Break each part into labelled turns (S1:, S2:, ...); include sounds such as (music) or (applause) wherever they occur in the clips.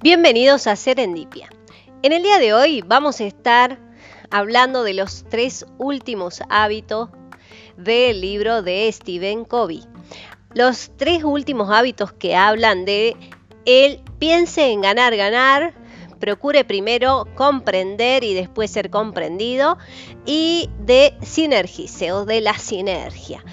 S1: Bienvenidos a Serendipia. En el día de hoy vamos a estar hablando de los tres últimos hábitos del libro de Stephen Covey. Los tres últimos hábitos que hablan de él piense en ganar, ganar, procure primero comprender y después ser comprendido y de sinergice o de la sinergia.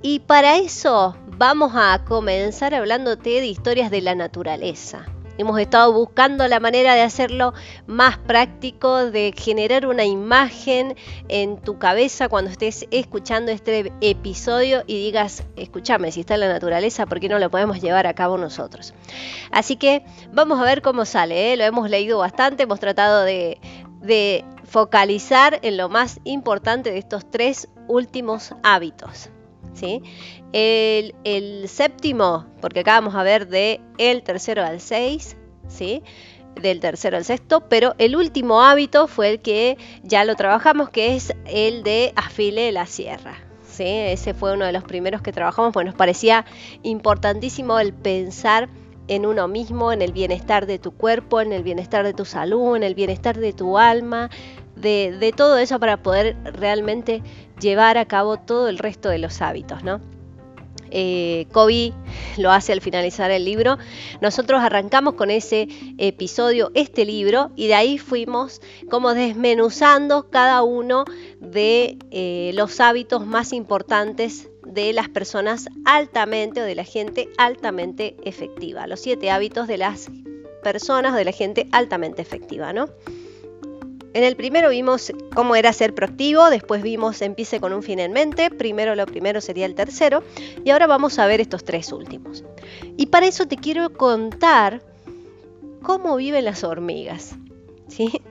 S1: Y para eso vamos a comenzar hablándote de historias de la naturaleza. Hemos estado buscando la manera de hacerlo más práctico, de generar una imagen en tu cabeza cuando estés escuchando este episodio y digas, escúchame, si está en la naturaleza, ¿por qué no lo podemos llevar a cabo nosotros? Así que vamos a ver cómo sale, ¿eh? lo hemos leído bastante, hemos tratado de, de focalizar en lo más importante de estos tres últimos hábitos. ¿Sí? El, séptimo, porque acá vamos a ver de el tercero al seis, ¿sí? del tercero al sexto, pero el último hábito fue el que ya lo trabajamos, que es el de afile la sierra. ¿sí? Ese fue uno de los primeros que trabajamos, pues nos parecía importantísimo el pensar en uno mismo, en el bienestar de tu cuerpo, en el bienestar de tu salud, en el bienestar de tu alma, de, de todo eso para poder realmente llevar a cabo todo el resto de los hábitos, ¿no? eh, Kobe lo hace al finalizar el libro. Nosotros arrancamos con ese episodio, este libro, y de ahí fuimos como desmenuzando cada uno de eh, los hábitos más importantes de las personas altamente o de la gente altamente efectiva. Los siete hábitos de las personas o de la gente altamente efectiva, ¿no? En el primero vimos cómo era ser proactivo, después vimos empiece con un fin en mente, primero lo primero sería el tercero, y ahora vamos a ver estos tres últimos. Y para eso te quiero contar cómo viven las hormigas. (laughs) ¿sí?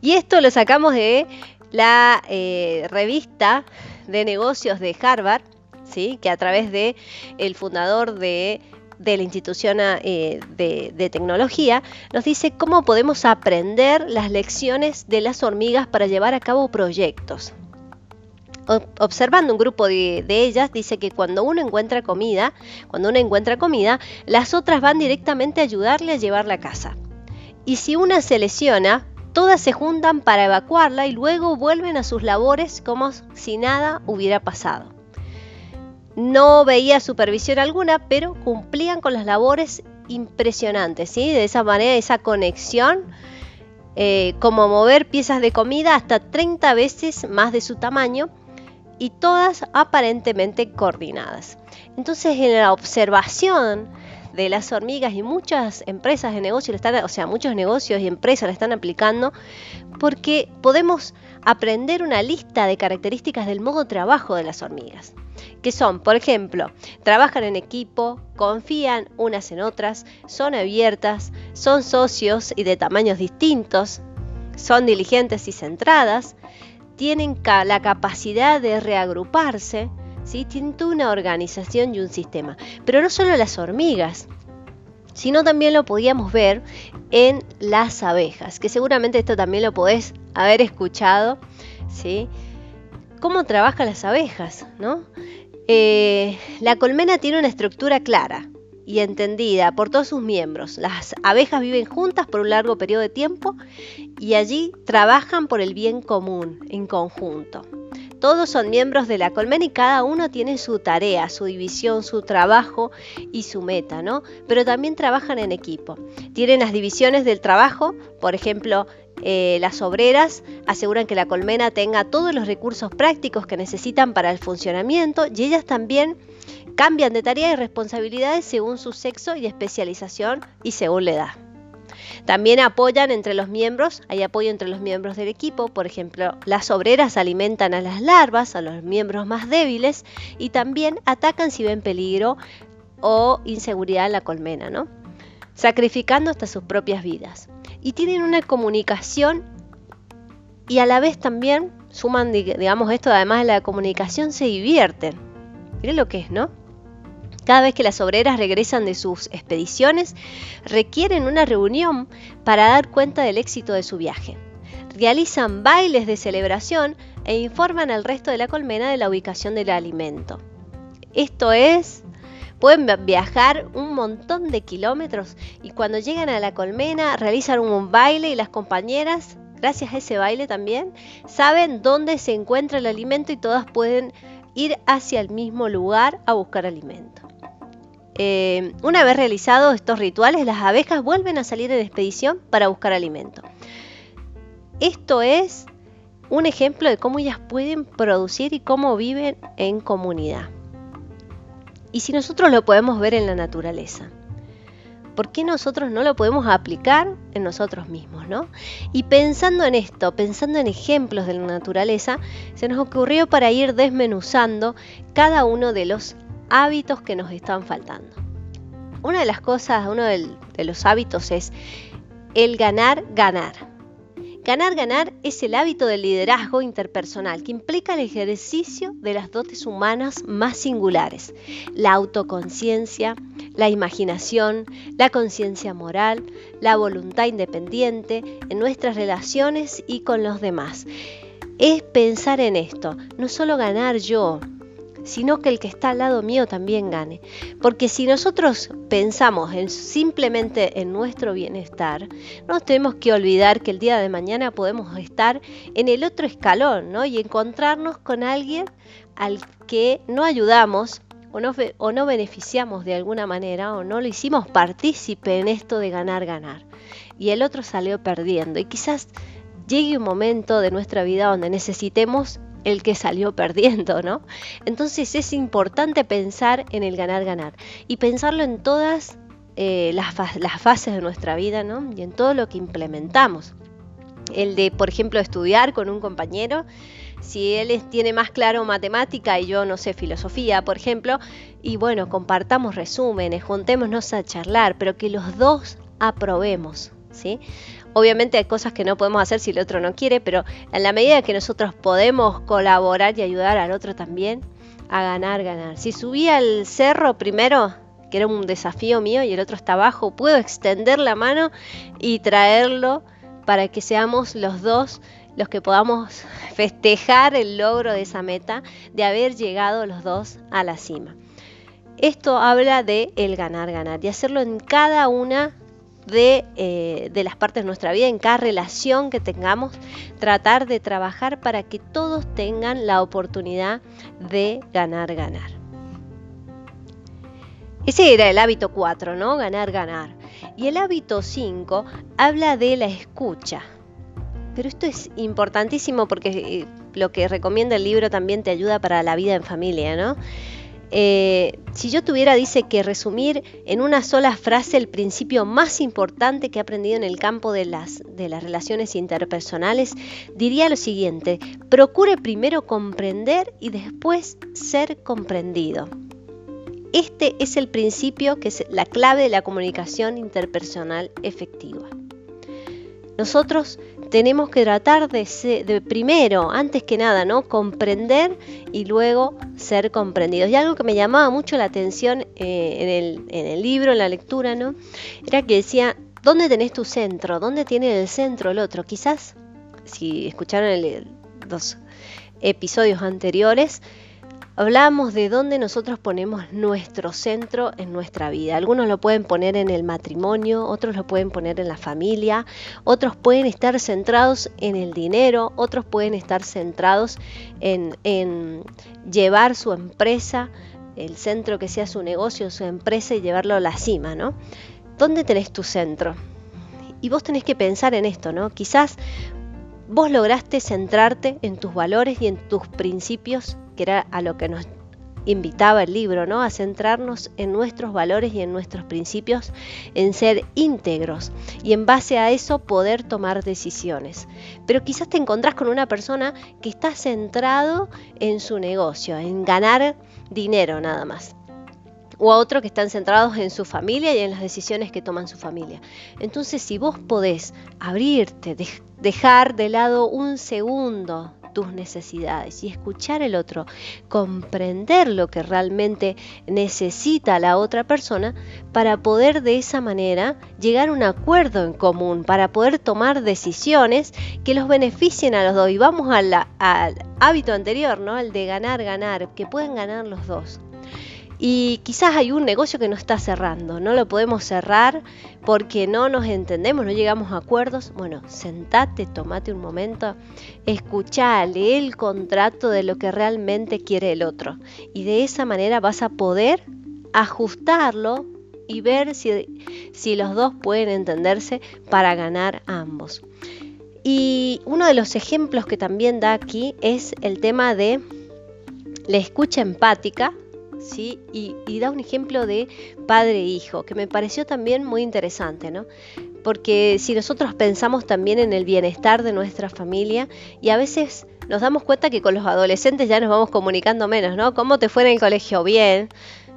S1: Y esto lo sacamos de la eh, revista de negocios de Harvard, ¿sí? que a través de el fundador de de la institución eh, de, tecnología, nos dice cómo podemos aprender las lecciones de las hormigas para llevar a cabo proyectos. observando un grupo de, ellas, dice que cuando uno encuentra comida, cuando uno encuentra comida, las otras van directamente a ayudarle a llevarla a casa. Y si una se lesiona, todas se juntan para evacuarla y luego vuelven a sus labores como si nada hubiera pasado no veía supervisión alguna, pero cumplían con las labores impresionantes, ¿sí? De esa manera, esa conexión, eh, como mover piezas de comida hasta 30 veces más de su tamaño y todas aparentemente coordinadas. Entonces, en la observación de las hormigas y muchas empresas de negocio, están, o sea, muchos negocios y empresas la están aplicando, porque podemos aprender una lista de características del modo trabajo de las hormigas que son, por ejemplo, trabajan en equipo, confían unas en otras, son abiertas, son socios y de tamaños distintos, son diligentes y centradas, tienen la capacidad de reagruparse, ¿sí? tienen una organización y un sistema. Pero no solo las hormigas, sino también lo podíamos ver en las abejas, que seguramente esto también lo podés haber escuchado, ¿sí? Cómo trabajan las abejas, ¿no? Eh, la colmena tiene una estructura clara y entendida por todos sus miembros. Las abejas viven juntas por un largo periodo de tiempo y allí trabajan por el bien común, en conjunto. Todos son miembros de la colmena y cada uno tiene su tarea, su división, su trabajo y su meta, ¿no? Pero también trabajan en equipo. Tienen las divisiones del trabajo, por ejemplo, eh, las obreras aseguran que la colmena tenga todos los recursos prácticos que necesitan para el funcionamiento y ellas también cambian de tareas y responsabilidades según su sexo y especialización y según la edad. También apoyan entre los miembros, hay apoyo entre los miembros del equipo, por ejemplo, las obreras alimentan a las larvas, a los miembros más débiles y también atacan si ven peligro o inseguridad en la colmena, ¿no? sacrificando hasta sus propias vidas y tienen una comunicación y a la vez también suman, digamos, esto, además de la comunicación, se divierten. Miren lo que es, ¿no? Cada vez que las obreras regresan de sus expediciones, requieren una reunión para dar cuenta del éxito de su viaje. Realizan bailes de celebración e informan al resto de la colmena de la ubicación del alimento. Esto es Pueden viajar un montón de kilómetros y cuando llegan a la colmena realizan un baile y las compañeras, gracias a ese baile también, saben dónde se encuentra el alimento y todas pueden ir hacia el mismo lugar a buscar alimento. Eh, una vez realizados estos rituales, las abejas vuelven a salir en expedición para buscar alimento. Esto es un ejemplo de cómo ellas pueden producir y cómo viven en comunidad. Y si nosotros lo podemos ver en la naturaleza, ¿por qué nosotros no lo podemos aplicar en nosotros mismos? ¿no? Y pensando en esto, pensando en ejemplos de la naturaleza, se nos ocurrió para ir desmenuzando cada uno de los hábitos que nos están faltando. Una de las cosas, uno de los hábitos es el ganar, ganar. Ganar, ganar es el hábito del liderazgo interpersonal que implica el ejercicio de las dotes humanas más singulares, la autoconciencia, la imaginación, la conciencia moral, la voluntad independiente en nuestras relaciones y con los demás. Es pensar en esto, no solo ganar yo, sino que el que está al lado mío también gane. Porque si nosotros pensamos en simplemente en nuestro bienestar, no tenemos que olvidar que el día de mañana podemos estar en el otro escalón, ¿no? Y encontrarnos con alguien al que no ayudamos o no, o no beneficiamos de alguna manera o no lo hicimos partícipe en esto de ganar, ganar. Y el otro salió perdiendo. Y quizás llegue un momento de nuestra vida donde necesitemos el que salió perdiendo, ¿no? Entonces es importante pensar en el ganar-ganar y pensarlo en todas eh, las, las, fases de nuestra vida, ¿no? Y en todo lo que implementamos. El de, por ejemplo, estudiar con un compañero, si él tiene más claro matemática y yo no sé filosofía, por ejemplo, y bueno, compartamos resúmenes, juntémonos a charlar, pero que los dos aprobemos, ¿sí? Obviamente hay cosas que no podemos hacer si el otro no quiere, pero en la medida que nosotros podemos colaborar y ayudar al otro también a ganar, ganar. Si subí al cerro primero, que era un desafío mío y el otro está abajo, puedo extender la mano y traerlo para que seamos los dos los que podamos (laughs) festejar el logro de esa meta, de haber llegado los dos a la cima. Esto habla de el ganar, ganar y hacerlo en cada una eh, de, las partes de nuestra vida, en cada relación que tengamos, tratar de trabajar para que todos tengan la oportunidad de ganar, ganar. Ese era el hábito 4, ¿no? Ganar, ganar. Y el hábito 5 habla de la escucha. Pero esto es importantísimo porque eh, lo que recomienda el libro también te ayuda para la vida en familia, ¿no? Eh, si yo tuviera, dice que resumir en una sola frase el principio más importante que he aprendido en el campo de las, de las relaciones interpersonales, diría lo siguiente, procure primero comprender y después ser comprendido. Este es el principio que es la clave de la comunicación interpersonal efectiva. Nosotros tenemos que tratar de, primero, antes que nada, ¿no? comprender y luego ser comprendidos. Y algo que me llamaba mucho la atención eh, en, el, libro, en la lectura, ¿no? era que decía, ¿dónde tenés tu centro? ¿Dónde tiene el centro el otro? Quizás, si escucharon los episodios anteriores, Hablamos de dónde nosotros ponemos nuestro centro en nuestra vida. Algunos lo pueden poner en el matrimonio, otros lo pueden poner en la familia, otros pueden estar centrados en el dinero, otros pueden estar centrados en, en llevar su empresa, el centro que sea su negocio, su empresa y llevarlo a la cima, ¿no? ¿Dónde tenés tu centro? Y vos tenés que pensar en esto, ¿no? Quizás vos lograste centrarte en tus valores y en tus principios que era a lo que nos invitaba el libro, ¿no? A centrarnos en nuestros valores y en nuestros principios, en ser íntegros y en base a eso poder tomar decisiones. Pero quizás te encontrás con una persona que está centrado en su negocio, en ganar dinero nada más. O a otro que están centrados en su familia y en las decisiones que toman su familia. Entonces, si vos podés abrirte, dejar de lado un segundo tus necesidades y escuchar el otro, comprender lo que realmente necesita la otra persona para poder de esa manera llegar a un acuerdo en común, para poder tomar decisiones que los beneficien a los dos. Y vamos al hábito anterior, ¿no? El de ganar, ganar, que pueden ganar los dos. Y quizás hay un negocio que no está cerrando, no lo podemos cerrar porque no nos entendemos, no llegamos a acuerdos. Bueno, sentate, tomate un momento, escucha, lee el contrato de lo que realmente quiere el otro. Y de esa manera vas a poder ajustarlo y ver si, si los dos pueden entenderse para ganar ambos. Y uno de los ejemplos que también da aquí es el tema de la escucha empática, ¿sí? Y, da un ejemplo de padre e hijo, que me pareció también muy interesante, ¿no? Porque si nosotros pensamos también en el bienestar de nuestra familia y a veces nos damos cuenta que con los adolescentes ya nos vamos comunicando menos, ¿no? ¿Cómo te fue en el colegio? Bien.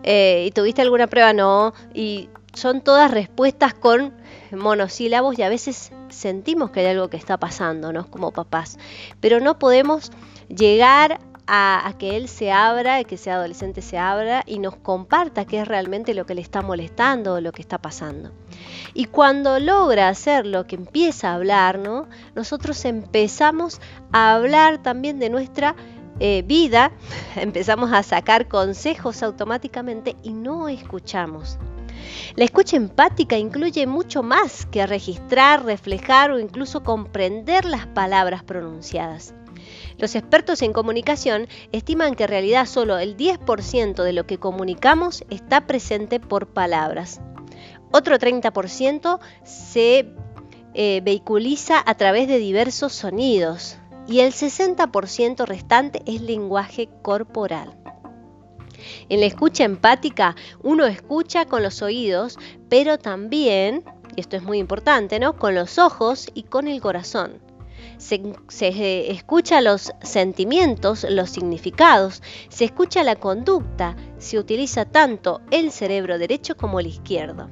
S1: Eh, ¿Y tuviste alguna prueba? No. Y son todas respuestas con monosílabos y a veces sentimos que hay algo que está pasando, ¿no? Como papás. Pero no podemos llegar a, que él se abra, que sea adolescente se abra y nos comparta qué es realmente lo que le está molestando o lo que está pasando. Y cuando logra hacerlo, que empieza a hablar, ¿no? nosotros empezamos a hablar también de nuestra eh, vida, (laughs) empezamos a sacar consejos automáticamente y no escuchamos. La escucha empática incluye mucho más que registrar, reflejar o incluso comprender las palabras pronunciadas. Los expertos en comunicación estiman que en realidad solo el 10% de lo que comunicamos está presente por palabras. Otro 30% se eh, vehiculiza a través de diversos sonidos y el 60% restante es lenguaje corporal. En la escucha empática uno escucha con los oídos, pero también, y esto es muy importante, ¿no? con los ojos y con el corazón se, escucha los sentimientos, los significados, se escucha la conducta, se utiliza tanto el cerebro derecho como el izquierdo.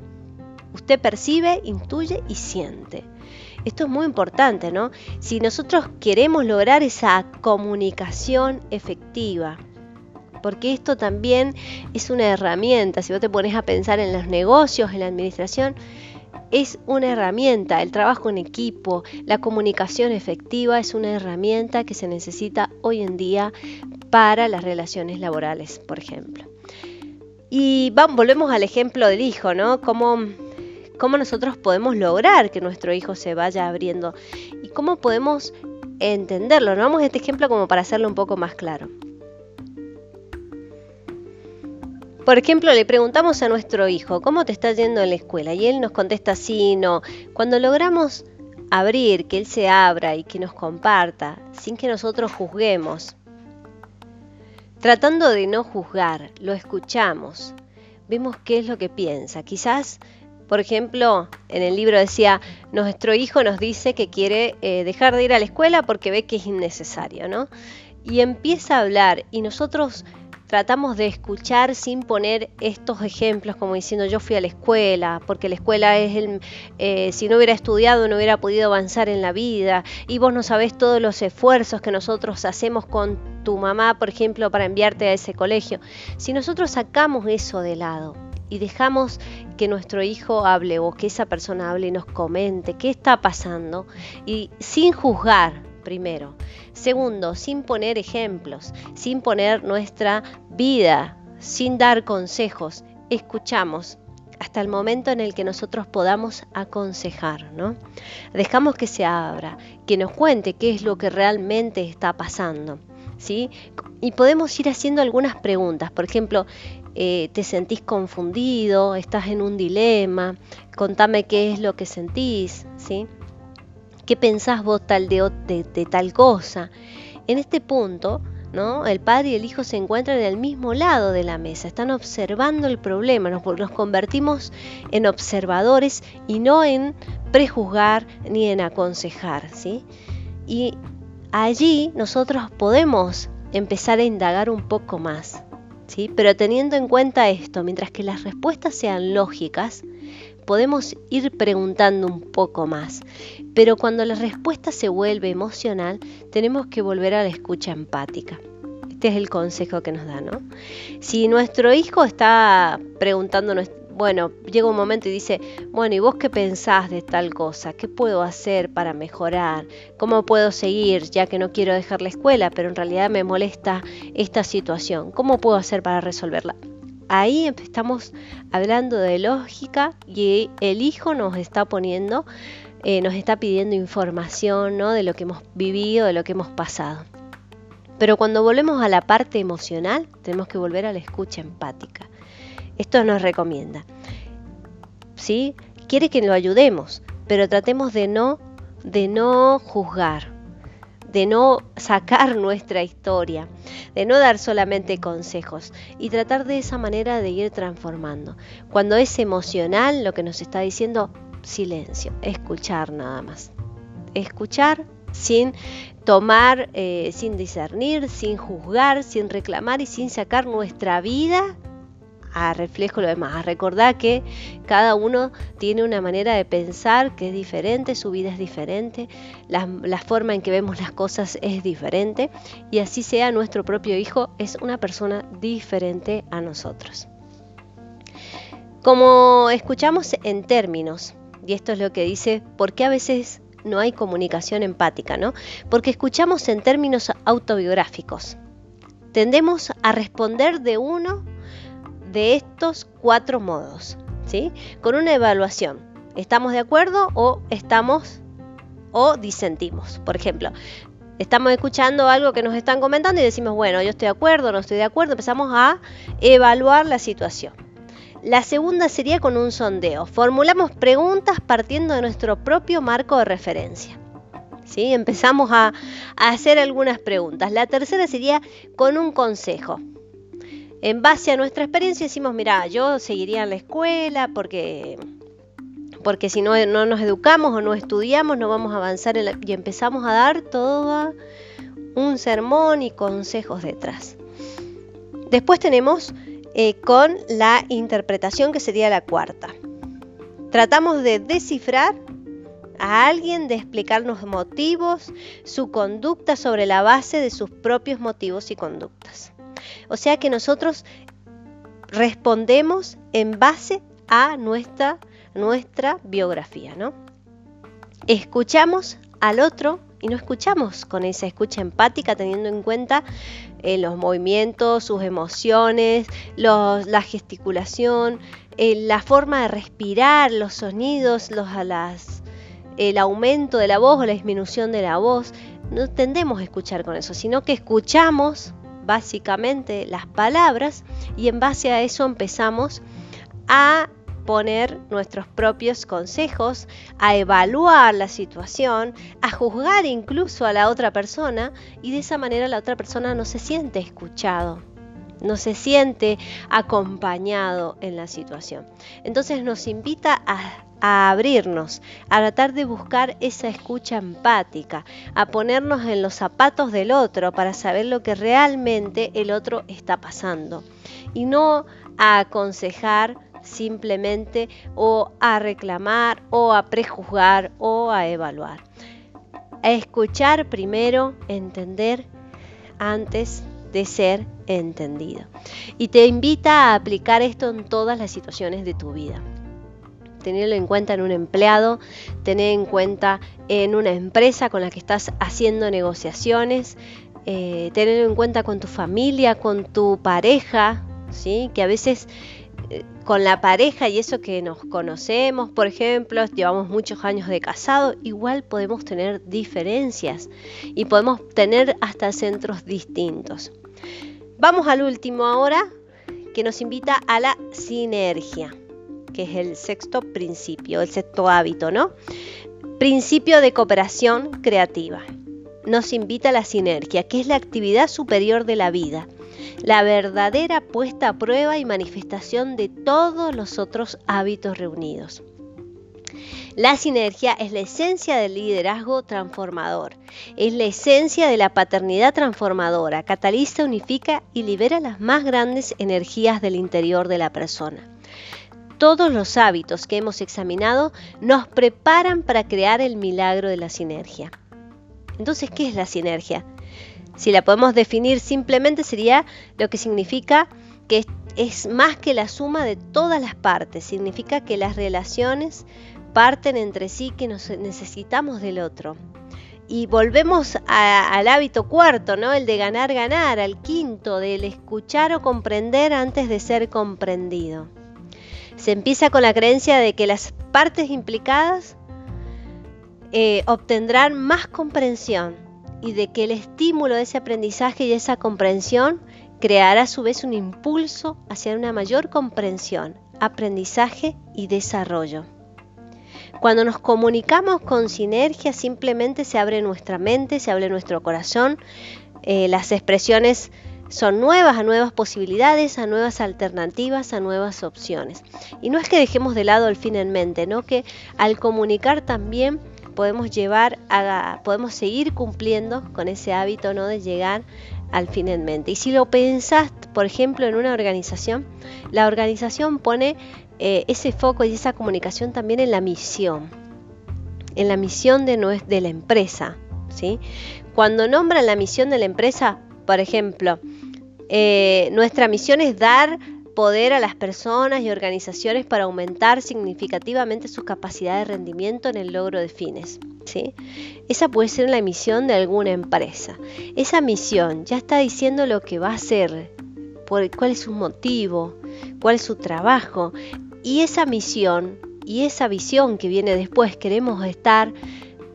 S1: Usted percibe, intuye y siente. Esto es muy importante, ¿no? Si nosotros queremos lograr esa comunicación efectiva, porque esto también es una herramienta, si vos te pones a pensar en los negocios, en la administración, es una herramienta, el trabajo en equipo, la comunicación efectiva es una herramienta que se necesita hoy en día para las relaciones laborales, por ejemplo. Y vamos, volvemos al ejemplo del hijo, ¿no? Cómo, cómo nosotros podemos lograr que nuestro hijo se vaya abriendo y cómo podemos entenderlo. ¿no? Vamos a este ejemplo como para hacerlo un poco más claro. Por ejemplo, le preguntamos a nuestro hijo, ¿cómo te está yendo en la escuela? Y él nos contesta sí, no. Cuando logramos abrir, que él se abra y que nos comparta, sin que nosotros juzguemos, tratando de no juzgar, lo escuchamos, vemos qué es lo que piensa. Quizás, por ejemplo, en el libro decía, nuestro hijo nos dice que quiere eh, dejar de ir a la escuela porque ve que es innecesario, ¿no? Y empieza a hablar y nosotros tratamos de escuchar sin poner estos ejemplos como diciendo yo fui a la escuela, porque la escuela es el, eh, si no hubiera estudiado no hubiera podido avanzar en la vida y vos no sabés todos los esfuerzos que nosotros hacemos con tu mamá, por ejemplo, para enviarte a ese colegio. Si nosotros sacamos eso de lado y dejamos que nuestro hijo hable o que esa persona hable y nos comente qué está pasando y sin juzgar, primero. Segundo, sin poner ejemplos, sin poner nuestra vida, sin dar consejos, escuchamos hasta el momento en el que nosotros podamos aconsejar, ¿no? Dejamos que se abra, que nos cuente qué es lo que realmente está pasando, ¿sí? Y podemos ir haciendo algunas preguntas, por ejemplo, eh, ¿te sentís confundido? ¿Estás en un dilema? Contame qué es lo que sentís, ¿sí? ¿Qué pensás vos tal de, tal cosa? En este punto, ¿no? El padre y el hijo se encuentran en el mismo lado de la mesa, están observando el problema, nos, nos, convertimos en observadores y no en prejuzgar ni en aconsejar, ¿sí? Y allí nosotros podemos empezar a indagar un poco más, ¿sí? Pero teniendo en cuenta esto, mientras que las respuestas sean lógicas, podemos ir preguntando un poco más. Pero cuando la respuesta se vuelve emocional, tenemos que volver a la escucha empática. Este es el consejo que nos da, ¿no? Si nuestro hijo está preguntándonos, bueno, llega un momento y dice, bueno, ¿y vos qué pensás de tal cosa? ¿Qué puedo hacer para mejorar? ¿Cómo puedo seguir ya que no quiero dejar la escuela, pero en realidad me molesta esta situación? ¿Cómo puedo hacer para resolverla? Ahí estamos hablando de lógica y el hijo nos está poniendo, eh, nos está pidiendo información de lo que hemos vivido, de lo que hemos pasado. Pero cuando volvemos a la parte emocional, tenemos que volver a la escucha empática. Esto nos recomienda. ¿Sí? Quiere que lo ayudemos, pero tratemos de no juzgar, de no sacar nuestra historia, de no dar solamente consejos y tratar de esa manera de ir transformando. Cuando es emocional, lo que nos está diciendo, silencio, escuchar nada más. Escuchar sin tomar, eh, sin discernir, sin juzgar, sin reclamar y sin sacar nuestra vida a reflejo lo demás, recordar que cada uno tiene una manera de pensar que es diferente, su vida es diferente, la, la, forma en que vemos las cosas es diferente y así sea nuestro propio hijo es una persona diferente a nosotros. Como escuchamos en términos, y esto es lo que dice, ¿por qué a veces no hay comunicación empática, ¿no? Porque escuchamos en términos autobiográficos. Tendemos a responder de uno de estos cuatro modos, ¿sí? Con una evaluación. ¿Estamos de acuerdo o estamos o disentimos? Por ejemplo, estamos escuchando algo que nos están comentando y decimos, bueno, yo estoy de acuerdo, no estoy de acuerdo, empezamos a evaluar la situación. La segunda sería con un sondeo. Formulamos preguntas partiendo de nuestro propio marco de referencia. ¿Sí? Empezamos a, hacer algunas preguntas. La tercera sería con un consejo. En base a nuestra experiencia decimos, mira, yo seguiría en la escuela porque, porque si no, no nos educamos o no estudiamos no vamos a avanzar y empezamos a dar todo un sermón y consejos detrás. Después tenemos eh, con la interpretación que sería la cuarta. Tratamos de descifrar a alguien, de explicarnos motivos, su conducta sobre la base de sus propios motivos y conductas. O sea que nosotros respondemos en base a nuestra, nuestra biografía, ¿no? Escuchamos al otro y no escuchamos con esa escucha empática teniendo en cuenta eh, los movimientos, sus emociones, la gesticulación, eh, la forma de respirar, los sonidos, los, el aumento de la voz o la disminución de la voz. No tendemos a escuchar con eso, sino que escuchamos básicamente las palabras y en base a eso empezamos a poner nuestros propios consejos, a evaluar la situación, a juzgar incluso a la otra persona y de esa manera la otra persona no se siente escuchado, no se siente acompañado en la situación. Entonces nos invita a, abrirnos, a tratar de buscar esa escucha empática, a ponernos en los zapatos del otro para saber lo que realmente el otro está pasando y no a aconsejar simplemente o a reclamar o a prejuzgar o a evaluar. A escuchar primero, entender antes de ser entendido. Y te invita a aplicar esto en todas las situaciones de tu vida. Tenerlo en cuenta en un empleado, tener en cuenta en una empresa con la que estás haciendo negociaciones, eh, tenerlo en cuenta con tu familia, con tu pareja, ¿sí? que a veces con la pareja y eso que nos conocemos, por ejemplo, llevamos muchos años de casado, igual podemos tener diferencias y podemos tener hasta centros distintos. Vamos al último ahora, que nos invita a la sinergia, que es el sexto principio, el sexto hábito, ¿no? Principio de cooperación creativa. Nos invita a la sinergia, que es la actividad superior de la vida la verdadera puesta a prueba y manifestación de todos los otros hábitos reunidos. La sinergia es la esencia del liderazgo transformador, es la esencia de la paternidad transformadora, cataliza, unifica y libera las más grandes energías del interior de la persona. Todos los hábitos que hemos examinado nos preparan para crear el milagro de la sinergia. Entonces, ¿qué es la sinergia? Si la podemos definir simplemente sería lo que significa que es más que la suma de todas las partes, significa que las relaciones parten entre sí, que nos necesitamos del otro y volvemos al hábito cuarto, ¿no? El de ganar, ganar, al quinto, del escuchar o comprender antes de ser comprendido. Se empieza con la creencia de que las partes implicadas eh, obtendrán más comprensión y de que el estímulo de ese aprendizaje y esa comprensión creará a su vez un impulso hacia una mayor comprensión, aprendizaje y desarrollo. Cuando nos comunicamos con sinergia, simplemente se abre nuestra mente, se abre nuestro corazón, eh, las expresiones son nuevas, a nuevas posibilidades, a nuevas alternativas, a nuevas opciones. Y no es que dejemos de lado el fin en mente, ¿no? Que al comunicar también podemos llevar a, podemos seguir cumpliendo con ese hábito, ¿no? De llegar al fin en mente. Y si lo pensás, por ejemplo, en una organización, la organización pone eh, ese foco y esa comunicación también en la misión, en la misión de, la empresa. ¿sí? Cuando nombran la misión de la empresa, por ejemplo, eh, nuestra misión es dar poder a las personas y organizaciones para aumentar significativamente su capacidad de rendimiento en el logro de fines. ¿sí? Esa puede ser la misión de alguna empresa. Esa misión ya está diciendo lo que va a hacer, cuál es su motivo, cuál es su trabajo. Y esa misión y esa visión que viene después, queremos estar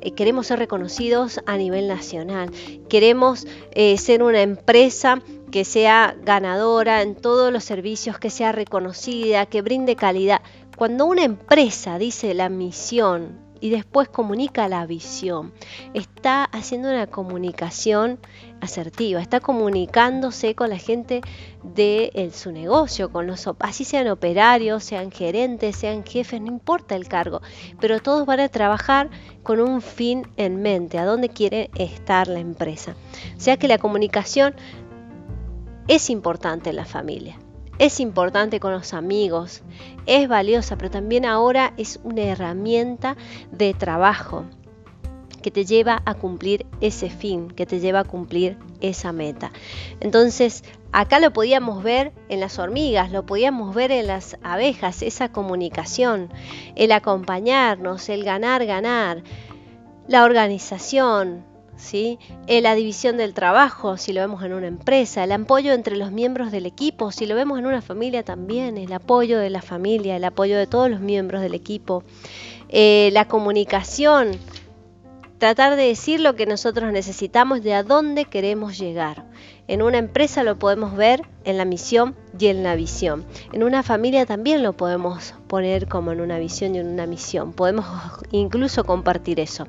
S1: eh, queremos ser reconocidos a nivel nacional, queremos eh, ser una empresa que sea ganadora en todos los servicios, que sea reconocida, que brinde calidad. Cuando una empresa dice la misión y después comunica la visión. Está haciendo una comunicación asertiva, está comunicándose con la gente de su negocio, con los así sean operarios, sean gerentes, sean jefes, no importa el cargo, pero todos van a trabajar con un fin en mente, a dónde quiere estar la empresa. O sea que la comunicación es importante en la familia es importante con los amigos, es valiosa, pero también ahora es una herramienta de trabajo que te lleva a cumplir ese fin, que te lleva a cumplir esa meta. Entonces, acá lo podíamos ver en las hormigas, lo podíamos ver en las abejas, esa comunicación, el acompañarnos, el ganar, ganar, la organización, Eh, la división del trabajo, si lo vemos en una empresa, el apoyo entre los miembros del equipo, si lo vemos en una familia también, el apoyo de la familia, el apoyo de todos los miembros del equipo, eh, la comunicación, tratar de decir lo que nosotros necesitamos, de a dónde queremos llegar. En una empresa lo podemos ver en la misión y en la visión. En una familia también lo podemos poner como en una visión y en una misión. Podemos incluso compartir eso.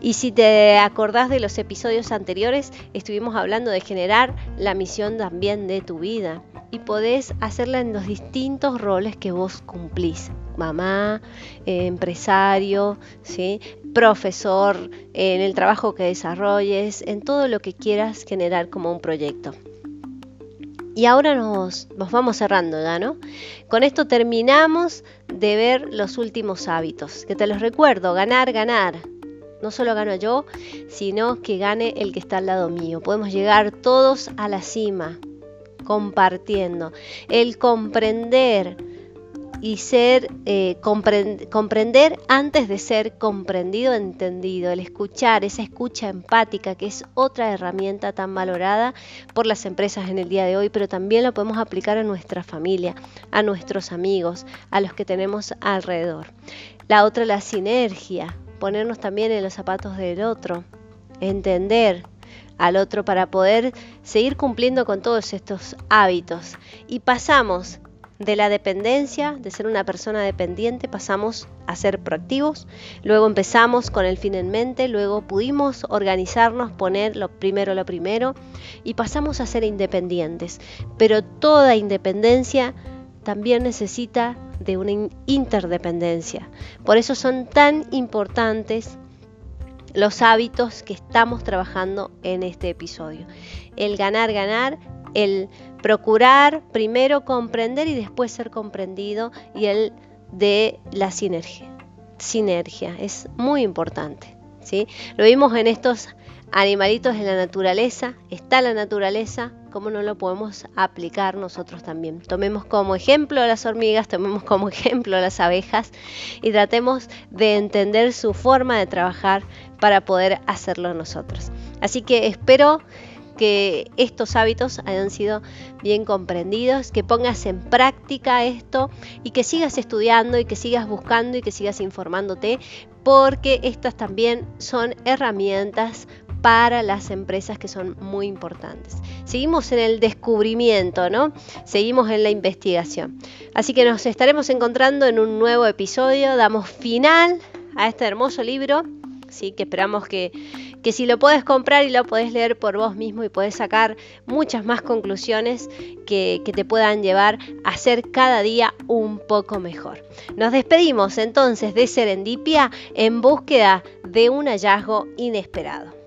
S1: Y si te acordás de los episodios anteriores, estuvimos hablando de generar la misión también de tu vida y podés hacerla en los distintos roles que vos cumplís. Mamá, eh, empresario, ¿sí? profesor, en el trabajo que desarrolles, en todo lo que quieras generar como un proyecto. Y ahora nos, nos, vamos cerrando ya, ¿no? Con esto terminamos de ver los últimos hábitos, que te los recuerdo, ganar, ganar, no solo gano yo, sino que gane el que está al lado mío. Podemos llegar todos a la cima, compartiendo. El comprender y ser eh, comprender antes de ser comprendido, entendido, el escuchar, esa escucha empática, que es otra herramienta tan valorada por las empresas en el día de hoy, pero también lo podemos aplicar a nuestra familia, a nuestros amigos, a los que tenemos alrededor. La otra, la sinergia, ponernos también en los zapatos del otro, entender al otro para poder seguir cumpliendo con todos estos hábitos. Y pasamos de la dependencia, de ser una persona dependiente, pasamos a ser proactivos, luego empezamos con el fin en mente, luego pudimos organizarnos, poner lo primero lo primero y pasamos a ser independientes. Pero toda independencia también necesita de una interdependencia. Por eso son tan importantes los hábitos que estamos trabajando en este episodio. El ganar, ganar, el procurar primero comprender y después ser comprendido y el de la sinergia. Sinergia es muy importante. ¿sí? Lo vimos en estos animalitos en la naturaleza, está la naturaleza, ¿cómo no lo podemos aplicar nosotros también? Tomemos como ejemplo a las hormigas, tomemos como (laughs) ejemplo a las abejas y tratemos de entender su forma de trabajar para poder hacerlo nosotros. Así que espero que estos hábitos hayan sido bien comprendidos, que pongas en práctica esto y que sigas estudiando y que sigas buscando y que sigas informándote, porque estas también son herramientas para las empresas que son muy importantes. Seguimos en el descubrimiento, ¿no? Seguimos en la investigación. Así que nos estaremos encontrando en un nuevo episodio. Damos final a este hermoso libro, ¿sí? que esperamos que, que si lo puedes comprar y lo puedes leer por vos mismo y puedes sacar muchas más conclusiones que, que te puedan llevar a ser cada día un poco mejor. Nos despedimos entonces de Serendipia en búsqueda de un hallazgo inesperado.